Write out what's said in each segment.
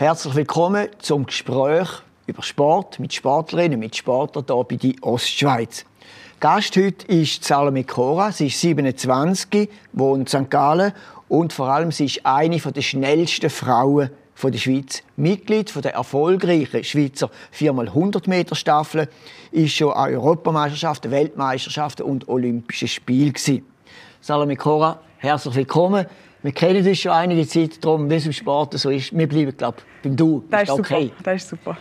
Herzlich willkommen zum Gespräch über Sport mit Sportlerinnen und mit Sportlern hier bei die Ostschweiz. Gast heute ist Salome Cora. Sie ist 27, wohnt in St. Gallen und vor allem sie ist eine der schnellsten Frauen der Schweiz. Mitglied der erfolgreichen Schweizer 4x100 Meter Staffel ist schon an Europameisterschaften, Weltmeisterschaften und Olympischen Spielen Salome Cora, herzlich willkommen. Wir kennen uns schon einige Zeit, darum, wie es im Sport so ist. Wir bleiben, glaube ich, beim Du. Das ist okay. super. Das ist super.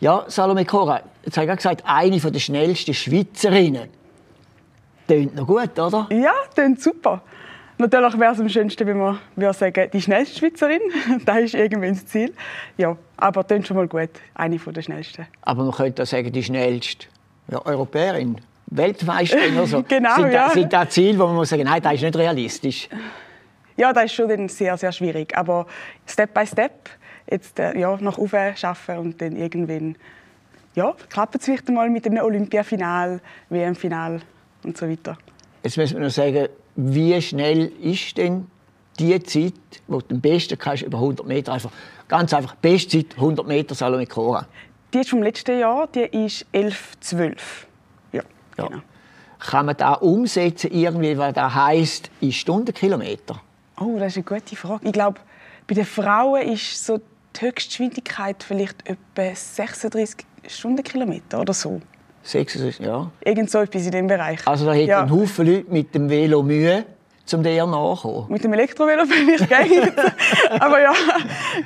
Ja, Salome Cora, jetzt habe ich gesagt, eine der schnellsten Schweizerinnen. Tönt noch gut, oder? Ja, tönt super. Natürlich wäre es am schönsten, wenn man würde sagen, die schnellste Schweizerin. das ist irgendwie das Ziel. Ja, aber tönt schon mal gut. Eine der schnellsten. Aber man könnte auch sagen, die schnellste ja, Europäerin. Weltmeisterin oder so. genau, sind, ja. da, sind da Ziele, wo man muss sagen, nein, das ist nicht realistisch. Ja, das ist schon sehr, sehr schwierig. Aber Step by Step, jetzt äh, ja, nach oben schaffen und dann irgendwann ja, klappt es vielleicht mal mit einem Olympiafinal, WM-Final und so weiter. Jetzt müssen wir noch sagen, wie schnell ist denn die Zeit, wo du am besten kannst, über 100 Meter einfach ganz einfach beste Zeit 100 Meter Salome Cora? Die ist vom letzten Jahr, die ist 11,12. Ja, ja. Genau. Kann man da umsetzen irgendwie, was das heisst, in Stundenkilometer? Oh, das ist eine gute Frage. Ich glaube, bei den Frauen ist so die Höchstgeschwindigkeit vielleicht etwa 36 Stundenkilometer oder so. 36, ja. Irgend so etwas in dem Bereich. Also da hätten ja. ein Haufen Leute mit dem Velo Mühe, um dir nachzukommen. Mit dem Elektrovelo vielleicht gehen. Aber ja,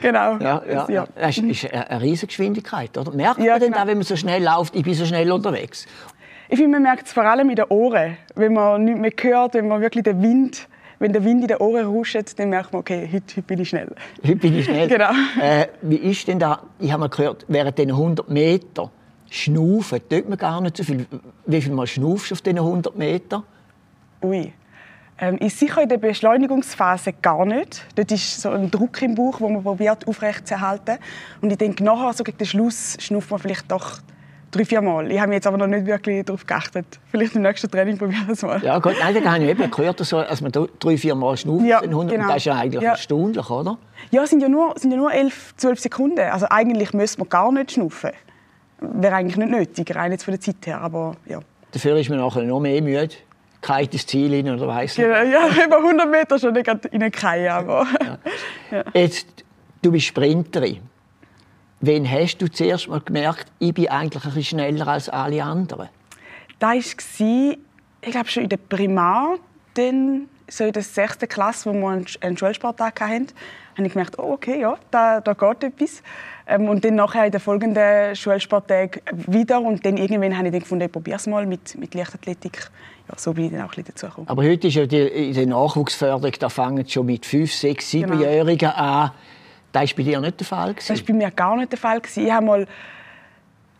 genau. Ja, ja. ja. Das ist eine riesige Geschwindigkeit. Oder? Merkt man ja, denn genau. auch, wenn man so schnell läuft, ich bin so schnell unterwegs? Ich finde, man merkt es vor allem in den Ohren. Wenn man nicht mehr hört, wenn man wirklich den Wind wenn der Wind in den Ohren rauscht, dann merkt man, okay, heute, heute bin ich schnell. Heute bin ich schnell. genau. Äh, wie ist denn da, ich habe mal gehört, während diesen 100 Meter schnaufen, tut man gar nicht so viel. Wie viel Mal schnaufst du auf diesen 100 Meter? Ui. Ähm, ist sicher in der Beschleunigungsphase gar nicht. Dort ist so ein Druck im Bauch, den man probiert aufrechtzuerhalten. Und ich denke, nachher, so gegen den Schluss, schnauft man vielleicht doch drei, vier Mal. Ich habe mich jetzt aber noch nicht wirklich darauf geachtet. Vielleicht im nächsten Training probieren wir es mal. Ja gut, nein, da habe ich eben gehört, dass man drei, vier Mal schnauft ja, genau. Das ist ja eigentlich ja. erstaunlich, oder? Ja, es sind ja nur, sind ja nur elf, zwölf Sekunden. Also eigentlich müsste man gar nicht schnaufen. Wäre eigentlich nicht nötig, rein jetzt von der Zeit her, aber ja. Dafür ist man nachher noch mehr müde. Kein das Ziel rein, oder weiss nicht. Ja, ja, über 100 Meter schon nicht rein, aber... Ja. Ja. Jetzt, du bist Sprinterin. Wann hast du zuerst mal gemerkt, ich bin eigentlich ein bisschen schneller als alle anderen? Das war, ich glaube, schon in der Primar, dann, so in der sechsten Klasse, wo wir einen Schulsporttag hatten, habe ich gemerkt, oh, okay, ja, da, da geht etwas. Ähm, und dann nachher in den folgenden Schulsporttagen wieder. Und dann irgendwann habe ich dann gefunden, ich probiere es mal mit, mit Leichtathletik. Ja, so bin ich dann auch ein dazu gekommen. Aber heute ist ja die, in der Nachwuchsförderung, da fangen schon mit 5, 6, 7-Jährigen genau. an das war bei dir nicht der Fall? Das war bei mir gar nicht der Fall. Ich habe mal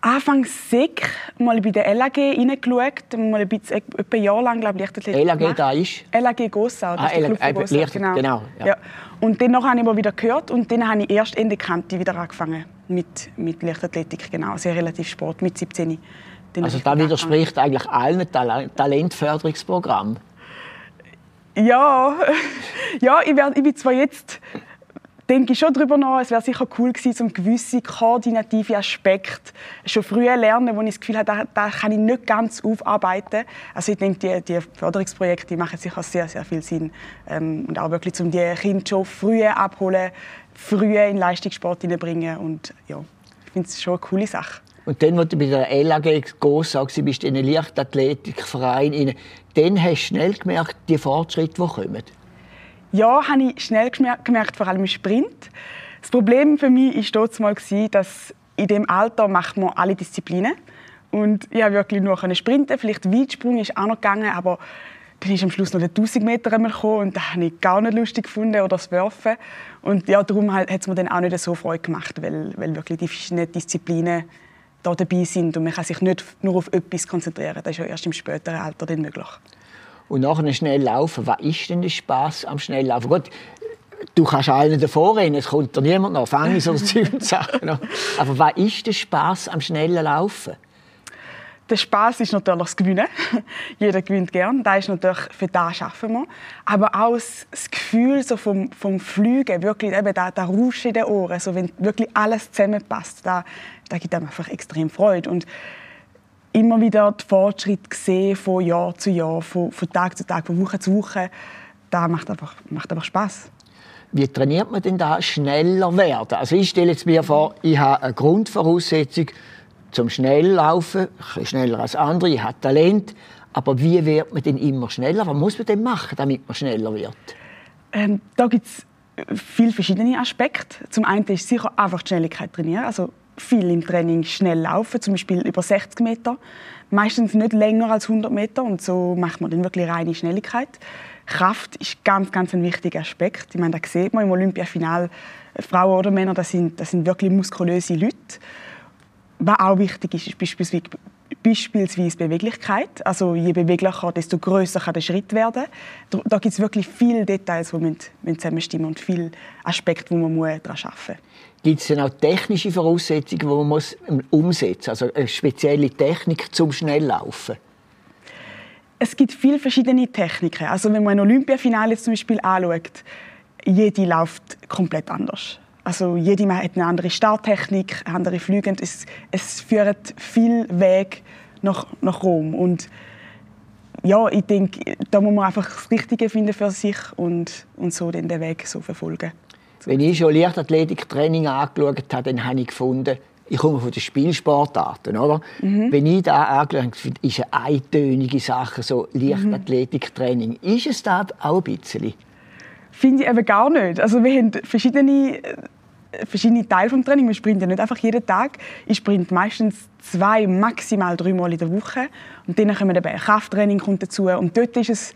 Anfang Sek mal bei der LAG reingeschaut, mal ein, bisschen, etwa ein Jahr lang, glaube ich, LAG da ist? LAG Gossau, das ah, Club äh, genau. genau ja. ja. Und dann habe ich mal wieder gehört und dann habe ich erst Ende Kante wieder angefangen mit, mit Leichtathletik, genau, sehr relativ Sport, mit 17. Dann also das widerspricht eigentlich allen Tal Talentförderungsprogrammen? Ja, ja ich, werde, ich bin zwar jetzt denke ich schon darüber nach, es wäre sicher cool gewesen, um gewisse koordinative Aspekte schon früher lernen, wo ich das Gefühl habe, da, da kann ich nicht ganz aufarbeiten. Also ich denke, die, die Förderungsprojekte die machen sicher sehr, sehr viel Sinn. Ähm, und auch wirklich, um die Kinder schon früher abholen, früher in Leistungssport hineinbringen und ja, ich finde es schon eine coole Sache. Und dann, als du bei der LAG Gossau bist, in einem Leichtathletikverein, dann hast du schnell gemerkt, die Fortschritte, die kommen. Ja, habe ich schnell gemerkt, vor allem im Sprint. Das Problem für mich war mal, dass in dem Alter macht man alle Disziplinen. Und ich habe wirklich nur sprinten. Vielleicht Weitsprung ist auch noch gegangen, aber dann ist am Schluss noch der 1000 Meter gekommen und das habe ich gar nicht lustig gefunden oder das Werfen. Und ja, darum hat es mir dann auch nicht so Freude gemacht, weil, weil wirklich die verschiedenen Disziplinen da dabei sind und man kann sich nicht nur auf etwas konzentrieren. Das ist ja erst im späteren Alter dann möglich und nachher schnell laufen. Was ist denn der Spaß am Schnelllaufen? Gut, du kannst allen davor rennen, es kommt dir niemand nach, fange so Zeug und Sachen. Aber was ist der Spaß am schnellen Laufen? der Spaß ist natürlich das Gewinnen. Jeder gewinnt gern. Da ist natürlich für das schaffen wir. Aber auch das Gefühl so vom, vom Fliegen, wirklich eben der, der Rausch in den Ohren, so wenn wirklich alles zusammenpasst, da, da gibt einem einfach extrem Freude. Und immer wieder den Fortschritt sehen von Jahr zu Jahr, von, von Tag zu Tag, von Woche zu Woche, da macht einfach, macht einfach Spaß. Wie trainiert man denn da schneller werden? Also ich stelle jetzt mir vor, ich habe eine Grundvoraussetzung zum Schnelllaufen, schneller als andere, ich habe Talent, aber wie wird man denn immer schneller? Was muss man denn machen, damit man schneller wird? Ähm, da gibt es viele verschiedene Aspekte. Zum einen ist sicher einfach die Schnelligkeit trainieren, also viel im Training schnell laufen, zum Beispiel über 60 Meter. Meistens nicht länger als 100 Meter und so macht man dann wirklich reine Schnelligkeit. Kraft ist ganz, ganz ein wichtiger Aspekt. Ich meine, da sieht man im Olympiafinal, Frauen oder Männer, das sind, das sind wirklich muskulöse Leute. Was auch wichtig ist, ist beispielsweise, beispielsweise Beweglichkeit. Also je beweglicher, desto größer kann der Schritt werden. Da, gibt es wirklich viele Details, die müssen zusammenstimmen und viele Aspekte, die man daran arbeiten muss. Gibt es denn auch technische Voraussetzungen, die man muss umsetzen muss? Also eine spezielle Technik zum Schnelllaufen? Es gibt viele verschiedene Techniken. Also wenn man ein Olympiafinale zum Beispiel anschaut, jede läuft komplett anders. Also jede hat eine andere Starttechnik, andere Flüge. Es, es führt viel Weg nach, nach Rom. Und ja, ich denke, da muss man einfach das Richtige finden für sich und, und so den Weg so verfolgen. Wenn ich schon Leichtathletiktraining angeschaut habe, dann habe ich gefunden, ich komme von den Spielsportarten, oder? Mhm. Wenn ich da angeschaut habe, ist eine eintönige Sache, so Leichtathletiktraining. Mhm. Ist es da auch ein bisschen? Finde ich eben gar nicht. Also wir haben verschiedene, verschiedene Teile des Training. Wir sprinten nicht einfach jeden Tag. Ich sprinte meistens zwei, maximal dreimal in der Woche. Und dann kommen eben Krafttraining kommt dazu. Und dort ist es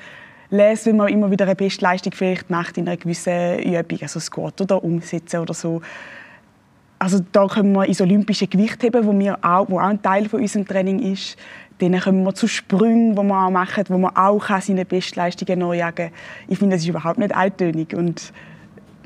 lese, wenn man immer wieder eine Bestleistung vielleicht macht in einer gewissen Übung, also Squat oder Umsetzen oder so. Also da können wir ins olympische Gewicht heben, wo, wir auch, wo auch ein Teil von unserem Training ist. Dann kommen wir zu Sprüngen, die man auch machen, wo man auch seine Bestleistungen nachjagen kann. Ich finde, das ist überhaupt nicht eintönig und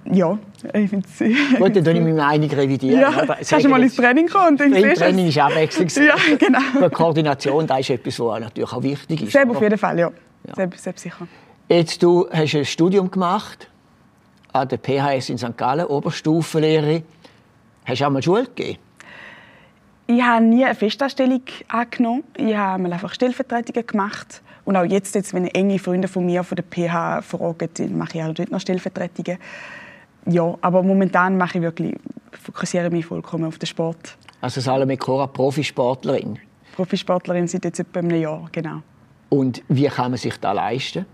ja, ich finde es... Gut, dann ich meine Meinung revidieren. Ja, aber kannst du mal ins Training kommen und dann siehst Training ist abwechslungsreich. Ja, genau. Die Koordination, das ist etwas, was natürlich auch wichtig ist. Selbst auf jeden Fall, ja. Ja. Selbst, selbst sicher. Jetzt, du hast ein Studium gemacht an der PHS in St. Gallen, Oberstufenlehre. Hast du auch mal Schule gegeben? Ich habe nie eine Festanstellung angenommen. Ich habe einfach Stellvertretungen gemacht. Und auch jetzt, jetzt wenn enge Freunde von mir von der PH fragen, mache ich auch dort noch Stellvertretungen. Ja, aber momentan mache ich wirklich, fokussiere mich vollkommen auf den Sport. Also Salome Cora, Profisportlerin? Profisportlerin seit jetzt etwa einem Jahr, genau. Und wie kann man sich das leisten?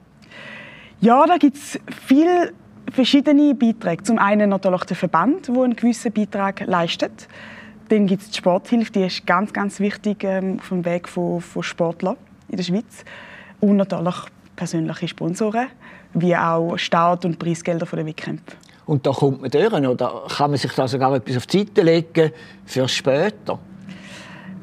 Ja, da gibt es viele verschiedene Beiträge. Zum einen natürlich der Verband, der einen gewissen Beitrag leistet. Dann gibt es die Sporthilfe, die ist ganz, ganz wichtig ähm, auf dem Weg von, von Sportlern in der Schweiz. Und natürlich persönliche Sponsoren, wie auch Start- und Preisgelder von den Wettkämpfen. Und da kommt man durch, oder kann man sich da sogar etwas auf die Seite legen für später?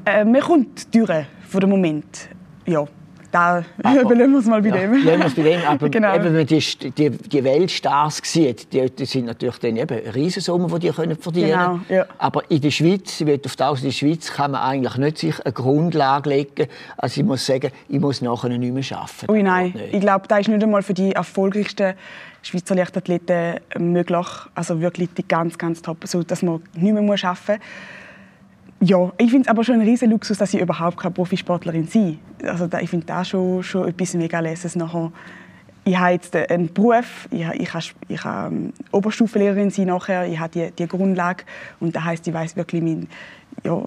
Äh, man kommt durch, von dem Moment, ja da überlegen wir es mal bei ja, dem. wir es bei dem. Aber genau. eben, wenn man die, die, die Weltstars sieht, die, die sind natürlich dann eben Riesensummen, die die können verdienen genau, ja. Aber in der Schweiz, ich auf das, in der Schweiz kann man eigentlich nicht sich eine Grundlage legen. Also ich muss sagen, ich muss nachher nicht mehr arbeiten. Ui, nein, ich glaube, das ist nicht einmal für die erfolgreichsten Schweizer Leichtathleten möglich. Also wirklich die ganz, ganz top, so dass man nicht mehr arbeiten muss ja, ich finde es aber schon ein riesen Luxus, dass ich überhaupt keine Profisportlerin bin. Also ich finde das schon, schon etwas mega Leses nachher. Ich habe jetzt einen Beruf, ich, ich, kann, ich kann ähm, Oberstufenlehrerin sein nachher, ich habe die, die Grundlage und das heißt, ich weiß wirklich, mein, ja,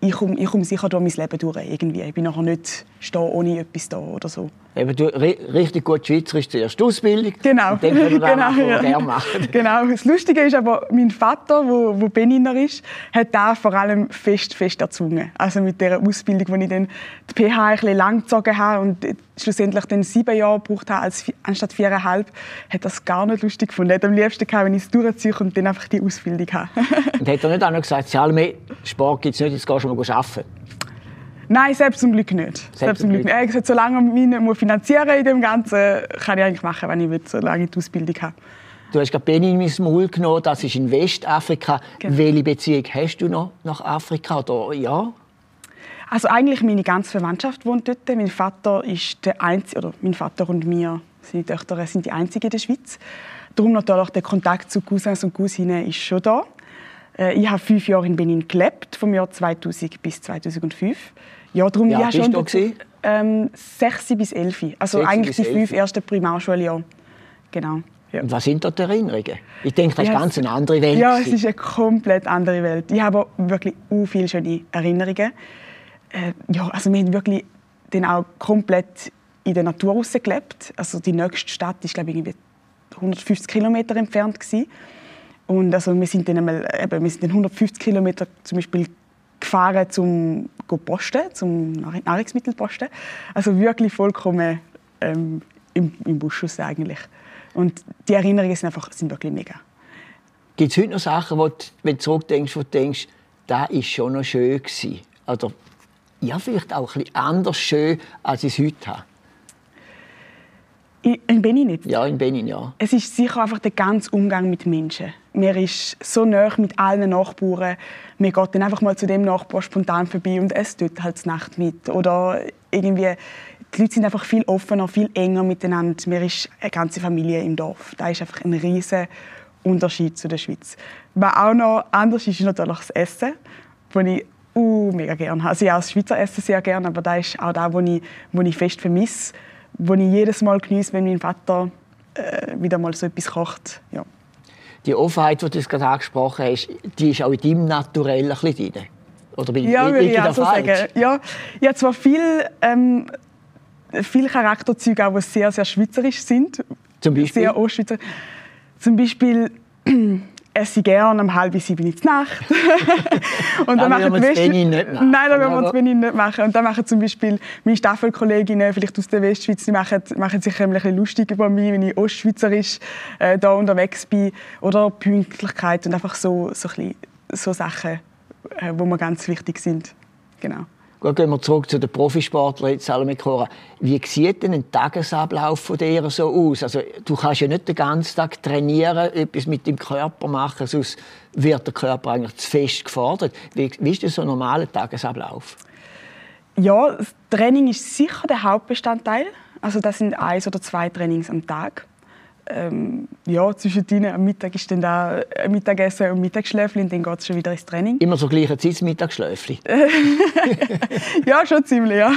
ich komme ich komm sicher durch mein Leben durch irgendwie. Ich bin nachher nicht stehen ohne etwas da oder so. Eben, du, richtig gut Schweizerisch zuerst Ausbildung. Genau. Dann können wir genau, machen, ja. machen. Genau. Das Lustige ist aber, mein Vater, wo, wo Beniner ist, hat da vor allem fest, fest erzwungen. Also mit der Ausbildung, wo ich dann die PH ein bisschen lang gezogen habe und schlussendlich dann sieben Jahre gebraucht habe, als, anstatt viereinhalb, hat das gar nicht lustig gefunden. Er hat am liebsten gehabt, wenn ich es durchziehe und dann einfach die Ausbildung habe. und hat er nicht auch noch gesagt, Salme, Sport gibt es nicht, jetzt gehst du mal arbeiten? Nein, selbst zum Glück nicht. Selbst, selbst zum Glück nicht. Er gesagt, solange ich mich nicht finanzieren in dem Ganzen, kann ich eigentlich machen, was ich will, solange ich die Ausbildung habe. Du hast gerade Benin ins Maul genommen, das ist in Westafrika. Genau. Welche Beziehung hast du noch nach Afrika? Oder, ja? Also eigentlich meine ganze Verwandtschaft wohnt dort. Mein Vater ist der einzige, oder mein Vater und mir, seine Töchter, sind die einzigen in der Schweiz. Darum natürlich der Kontakt zu Cousins und Cousinen ist schon da. Äh, ich habe fünf Jahre in Benin gelebt, vom Jahr 2000 bis 2005. Ja, darum ja, bist schon du dazu, ähm, 6 bis 11. Also eigentlich die fünf ersten Primarschuljahre. Genau. Ja. Und was sind dort die Erinnerungen? Ich denke, das ist ja, ganz eine andere Welt. Ja, es ist eine komplett andere Welt. Ich habe wirklich so viele schöne Erinnerungen. Äh, ja, also wir haben wirklich dann auch komplett in der Natur gelebt. Also die nächste Stadt ist glaube ich 150 Kilometer entfernt gewesen. Und also wir sind dann einmal, eben, wir sind dann 150 Kilometer zum Beispiel gefahren zum posten, zum Nahrungsmittelposten. Also wirklich vollkommen ähm, im, im Busch eigentlich. Und die Erinnerungen sind einfach sind wirklich mega. Gibt es heute noch Sachen, wo du, wenn du zurückdenkst, wo du denkst, das war schon noch schön gewesen? Oder ja, vielleicht auch ein bisschen anders schön, als ich es heute habe? In Benin nicht? Ja, in Benin, ja. Es ist sicher einfach der ganze Umgang mit Menschen. Man ist so nah mit allen Nachbarn. Man geht dann einfach mal zu dem Nachbar spontan vorbei und es tut halt die Nacht mit. Oder irgendwie, die Leute sind einfach viel offener, viel enger miteinander. Man ist eine ganze Familie im Dorf. Da ist einfach ein riesiger Unterschied zu der Schweiz. Was auch noch anders ist, ist natürlich das Essen, das ich uh, mega gerne habe. Also ich auch das Schweizer Essen sehr gerne, aber das ist auch das, was ich, was ich fest vermisse wo ich jedes Mal genieße, wenn mein Vater äh, wieder mal so etwas kocht. Ja. Die Offenheit, die du gerade angesprochen hast, die ist auch in deinem Naturell ein bisschen drin. Oder bin ja, ich, ich, ich so falsch? sagen. Ja, ich habe zwar viel, ähm, viele Charakterzüge, die sehr, sehr schweizerisch sind. Zum Beispiel? Sehr Ostschweizer. Zum Beispiel esse gerne um halb sieben in der Nacht. und dann machen wir es nicht machen. Nein, dann wollen wir es Benin nicht machen. Und dann machen zum Beispiel meine Staffelkolleginnen, vielleicht aus der Westschweiz, die machen, machen sich ein bisschen lustig über mich, wenn ich ostschweizerisch äh, da unterwegs bin. Oder Pünktlichkeit und einfach so, so, bisschen, so Sachen, äh, die mir ganz wichtig sind. Genau. Gehen wir zurück zu den Profisportlern, Cora. Wie sieht denn ein Tagesablauf von dir so aus? Also, du kannst ja nicht den ganzen Tag trainieren, etwas mit dem Körper machen, sonst wird der Körper eigentlich zu fest gefordert. Wie, wie ist das so ein normaler Tagesablauf? Ja, das Training ist sicher der Hauptbestandteil. Also das sind eins oder zwei Trainings am Tag ähm, ja, zwischen ihnen am Mittag ist dann da ein Mittagessen und Mittagsschläfchen und dann geht es schon wieder ins Training. Immer so gleiche Zeit, Mittagsschläfchen? ja, schon ziemlich, ja.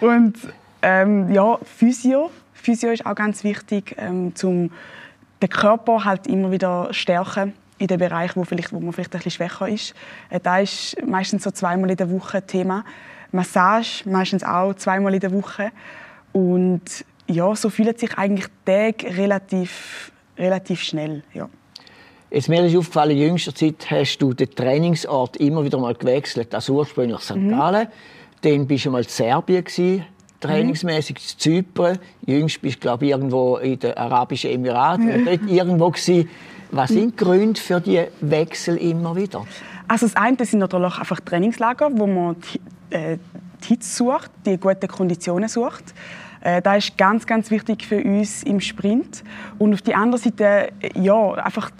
Und ähm, ja, Physio. Physio ist auch ganz wichtig, ähm, um den Körper halt immer wieder stärken in den Bereich, wo, vielleicht, wo man vielleicht ein bisschen schwächer ist. Äh, da ist meistens so zweimal in der Woche Thema. Massage meistens auch zweimal in der Woche. Und ja, so fühlen sich eigentlich Tage relativ, relativ schnell. Ja. Jetzt, mir ist aufgefallen, in jüngster Zeit hast du den Trainingsort immer wieder mal gewechselt. Also ursprünglich St. Mhm. Gallen, dann bist du mal in Serbien gewesen, trainingsmäßig mhm. Zypern. Jüngst bist du, glaube ich, irgendwo in den Arabischen Emiraten mhm. dort irgendwo gewesen. Was sind die Gründe für die Wechsel immer wieder? Also das eine sind natürlich einfach Trainingslager, wo man die, äh, die Hitze sucht, die guten Konditionen sucht. Äh, das ist ganz, ganz wichtig für uns im Sprint. Und auf der anderen Seite, ja, einfach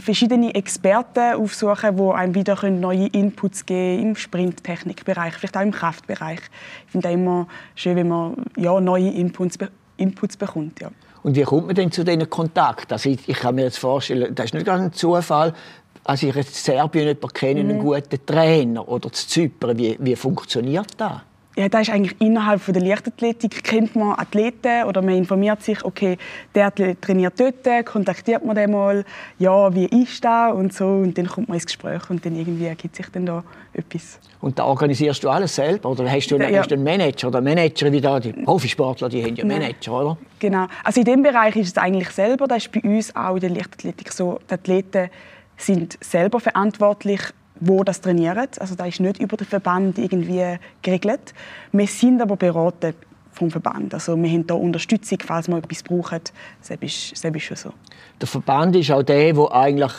verschiedene Experten aufsuchen, die einem wieder neue Inputs geben im Sprinttechnikbereich, vielleicht auch im Kraftbereich. Ich finde es immer schön, wenn man ja, neue Inputs, Inputs bekommt. Ja. Und wie kommt man denn zu diesen Kontakten? Also ich, ich kann mir jetzt vorstellen, das ist nicht ganz ein Zufall, als ich jetzt Serbien jemanden kenne, mhm. einen guten Trainer oder zu Zypern, wie, wie funktioniert das? Ja, da ist eigentlich innerhalb der Leichtathletik. Kennt man Athleten oder man informiert sich, okay, der trainiert dort, kontaktiert man den mal, ja, wie ist das und so. Und dann kommt man ins Gespräch und dann irgendwie ergibt sich dann da etwas. Und da organisierst du alles selber? Oder hast du, einen, ja. hast du einen Manager oder Manager wie da? Die Profisportler, die haben ja Manager, oder? Genau, also in dem Bereich ist es eigentlich selber, das ist bei uns auch in der Leichtathletik so, die Athleten sind selber verantwortlich wo das trainieren. Also da ist nicht über den Verband irgendwie geregelt. Wir sind aber beraten vom Verband. Also wir haben da Unterstützung, falls wir etwas brauchen. Das ist, das ist schon so. Der Verband ist auch der, wo eigentlich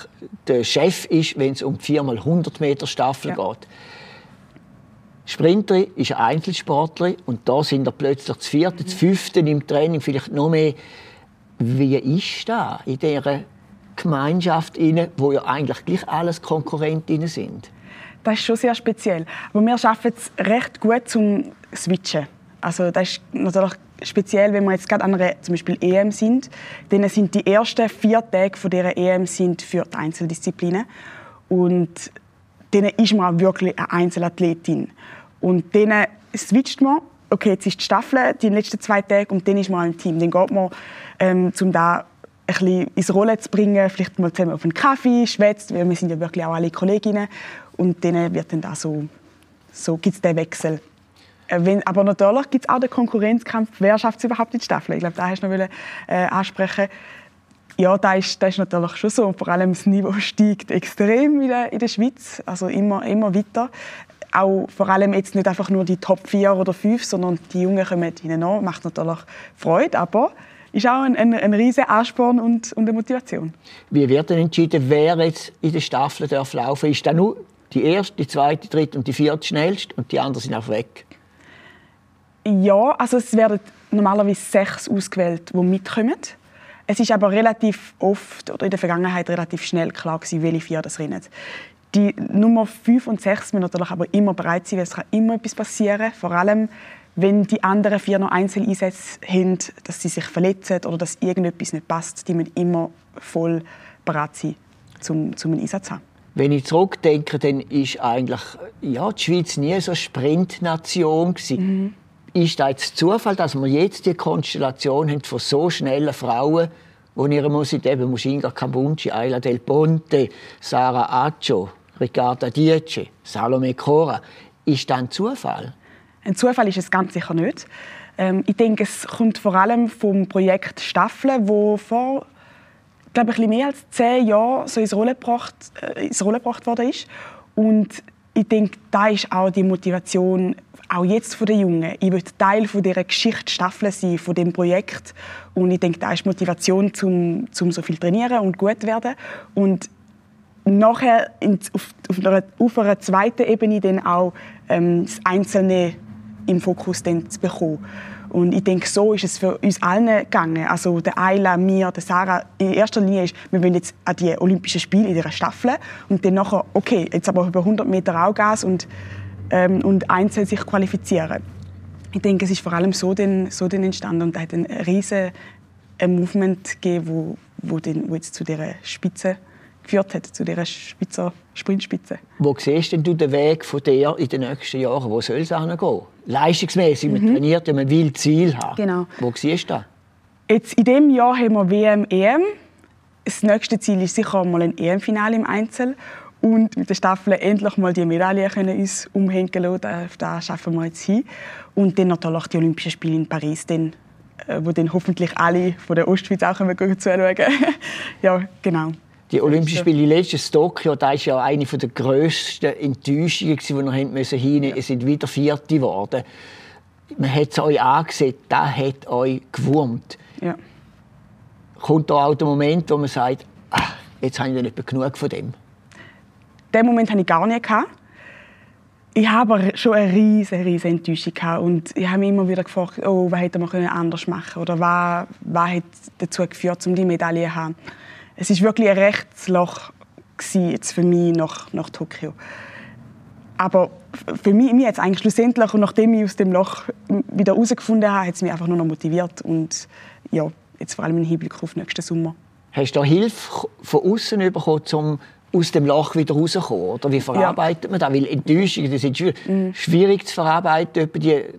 der Chef ist, wenn es um 4x100 Meter Staffel ja. geht. Sprinter ist ein Einzelsportler und da sind er plötzlich das vierte, das fünfte im Training, vielleicht noch mehr. Wie ist das in dieser Gemeinschaft inne, wo ja eigentlich gleich alles Konkurrentinnen sind? das ist schon sehr speziell. Aber wir schaffen es recht gut zum Switchen. Also das ist natürlich speziell, wenn wir jetzt gerade an einer zum Beispiel EM sind. Dann sind die ersten vier Tage von dieser EM sind für die Einzeldisziplinen. Und dann ist man wirklich eine Einzelathletin. Und dann switcht man, okay, jetzt ist die Staffel die letzten zwei Tage und dann ist man im Team. Dann geht man, ähm, um da ein bisschen ins Rollen zu bringen, vielleicht mal zusammen auf einen Kaffee, schwätzt, weil wir sind ja wirklich auch alle Kolleginnen. Und dann wird dann da so, so gibt es den Wechsel. Äh, wenn, aber natürlich gibt es auch den Konkurrenzkampf, wer schafft es überhaupt in die Staffel? Ich glaube, da hast du noch äh, ansprechen. Ja, da ist, ist natürlich schon so. vor allem das Niveau steigt extrem in der, in der Schweiz, also immer, immer weiter. Auch vor allem jetzt nicht einfach nur die Top 4 oder 5, sondern die Jungen kommen hinein. Macht natürlich Freude, aber ist auch ein, ein, ein riesiger Ansporn und, und eine Motivation. Wie wird denn entschieden, wer jetzt in der Staffel darf laufen Ist da nur die erste, die zweite, die dritte und die vierte schnellste und die anderen sind auch weg? Ja, also es werden normalerweise sechs ausgewählt, die mitkommen. Es ist aber relativ oft oder in der Vergangenheit relativ schnell klar gewesen, welche vier das rennen. Die Nummer 5 und 6 müssen natürlich aber immer bereit sein, weil es kann immer etwas passieren. Vor allem, wenn die anderen vier noch Einzeleinsätze haben, dass sie sich verletzen oder dass irgendetwas nicht passt, die müssen immer voll bereit sein, zum, zum einen Einsatz zu haben. Wenn ich zurückdenke, dann ist eigentlich ja, die Schweiz nie so eine Sprintnation Mhm ist das jetzt Zufall, dass wir jetzt die Konstellation haben von so schnellen Frauen, wo ihre Musik eben Mushinga Kabunci, Ayla Del Ponte, Sarah Accio, Riccarda Diece, Salome Cora. Ist das ein Zufall? Ein Zufall ist es ganz sicher nicht. Ähm, ich denke, es kommt vor allem vom Projekt Staffeln, wo vor glaube ich, mehr als zehn Jahren so ins Rollen gebracht, äh, ins Rollen gebracht worden ist. Und ich denke, da ist auch die Motivation auch jetzt von den Jungen. Ich will Teil von dieser Geschichtsstaffel sein, von dem Projekt. Und ich denke, da ist Motivation, zum, zum so viel trainieren und gut werden. Und nachher in, auf, auf, einer, auf einer zweiten Ebene dann auch ähm, das Einzelne im Fokus dann zu bekommen. Und ich denke, so ist es für uns allen gegangen. Also der Ayla, mir, der Sarah. In erster Linie ist, wir wollen jetzt an die Olympischen Spiele in dieser Staffel und dann nachher, okay, jetzt aber über 100 Meter auch Gas und ähm, und einzeln sich qualifizieren. Ich denke, es ist vor allem so denn, so denn entstanden und es hat einen riesen Movement gegeben, wo, wo, den, wo jetzt zu dieser Spitze geführt hat, zu dieser Spitzer Sprintspitze. Wo siehst denn du den Weg von dir in den nächsten Jahren? Wo soll es hingehen? Leistungsmäßig, man mhm. trainiert ja, man will Ziel haben. Genau. Wo siehst du das? Jetzt in diesem Jahr haben wir WM, EM. Das nächste Ziel ist sicher mal ein EM-Finale im Einzel und mit der Staffel endlich mal die Medaille können uns umhängen lassen. Auf das schaffen wir jetzt hin. Und dann natürlich die Olympischen Spiele in Paris, dann, äh, wo dann hoffentlich alle von der Ostschweiz auch zuschauen können. ja, genau. Die Olympischen Spiele letztes Tokio, das ist ja eine der grössten Enttäuschungen, die wir hin müssen. Ja. Es sind wieder Vierte geworden. Man hat es euch angesehen, das hat euch gewurmt. Ja. Kommt da auch der Moment, wo man sagt, ach, jetzt habe ich nicht mehr genug von dem? Den Moment hatte ich gar nicht. Ich habe aber schon eine riesige, riesige Enttäuschung gehabt. und ich habe mich immer wieder gefragt, oh, was hätte man anders machen oder was, was hat dazu geführt, um die Medaille zu haben. Es war wirklich ein Rechtsloch jetzt für mich nach, nach Tokio. Aber für mich, mich jetzt eigentlich schlussendlich und nachdem ich aus dem Loch wieder herausgefunden habe, hat es mich einfach nur noch motiviert und ja, jetzt vor allem im Hinblick auf nächsten Sommer. Hast du Hilfe von außen bekommen, um aus dem Loch wieder rauskommen? Oder wie verarbeitet ja. man das? Weil Enttäuschungen sind schwierig, mhm. schwierig zu verarbeiten.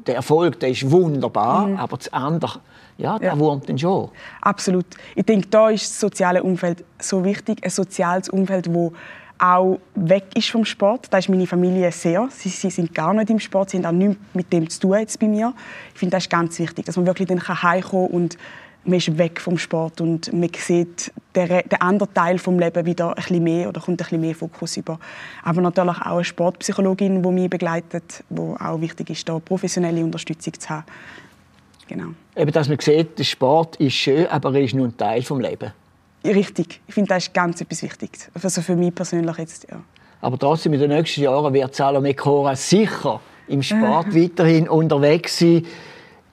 Der Erfolg der ist wunderbar, mhm. aber das andere, ja, der ja. wurmt dann schon. Absolut. Ich denke, da ist das soziale Umfeld so wichtig. Ein soziales Umfeld, das auch weg ist vom Sport. Da ist meine Familie sehr. Sie, sie, sind gar nicht im Sport, sie haben auch nichts mit dem zu tun jetzt bei mir. Ich finde, das ist ganz wichtig, dass man wirklich dann heimkommen kann und man ist weg vom Sport und man sieht den, den anderen Teil des Lebens wieder ein bisschen mehr oder kommt ein bisschen mehr Fokus über. Aber natürlich auch eine Sportpsychologin, die mich begleitet, wo auch wichtig ist, da professionelle Unterstützung zu haben. Genau. Eben, dass man sieht, der Sport ist schön, aber er ist nur ein Teil des Lebens. Richtig. Ich finde, das ist ganz etwas Wichtiges. Also für mich persönlich jetzt, ja. Aber trotzdem, in den nächsten Jahren wird Salome Cora sicher im Sport weiterhin unterwegs sein.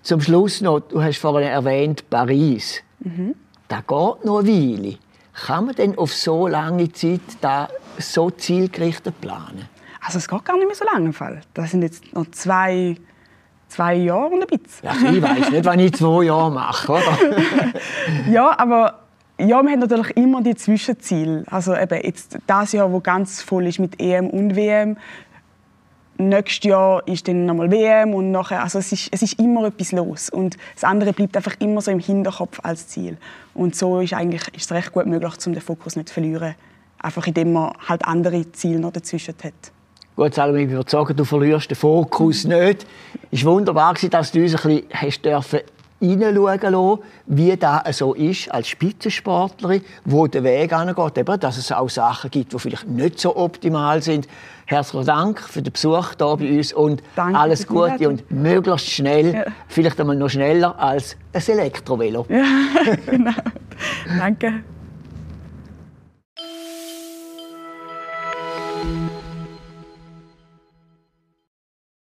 Zum Schluss noch, du hast vorhin erwähnt, Paris. Mhm. Da geht noch eine Weile. Kann man denn auf so lange Zeit da so zielgerichtet planen? Also es geht gar nicht mehr so lange im Fall. Das sind jetzt noch zwei, zwei Jahre und ein bisschen. Also ich weiß nicht, was ich zwei Jahre mache, oder? ja, aber ja, wir haben natürlich immer die Zwischenziele. Also eben jetzt das Jahr, wo ganz voll ist mit EM und WM. Nächstes Jahr ist dann nochmal WM und nachher, also es ist, es ist immer etwas los und das andere bleibt einfach immer so im Hinterkopf als Ziel. Und so ist eigentlich ist es recht gut möglich, um den Fokus nicht zu verlieren, einfach indem man halt andere Ziele noch dazwischen hat. Gut, Salome, ich würde sagen, du verlierst den Fokus nicht. Es war wunderbar, dass du uns ein bisschen hast dürfen hineinschauen lassen, wie das so ist als Spitzensportlerin, wo der Weg angeht, eben, dass es auch Sachen gibt, die vielleicht nicht so optimal sind. Herzlichen Dank für den Besuch hier bei uns und Danke alles Gute und möglichst schnell, Ja. vielleicht einmal noch schneller als ein Elektrovelo. Ja, genau. Danke.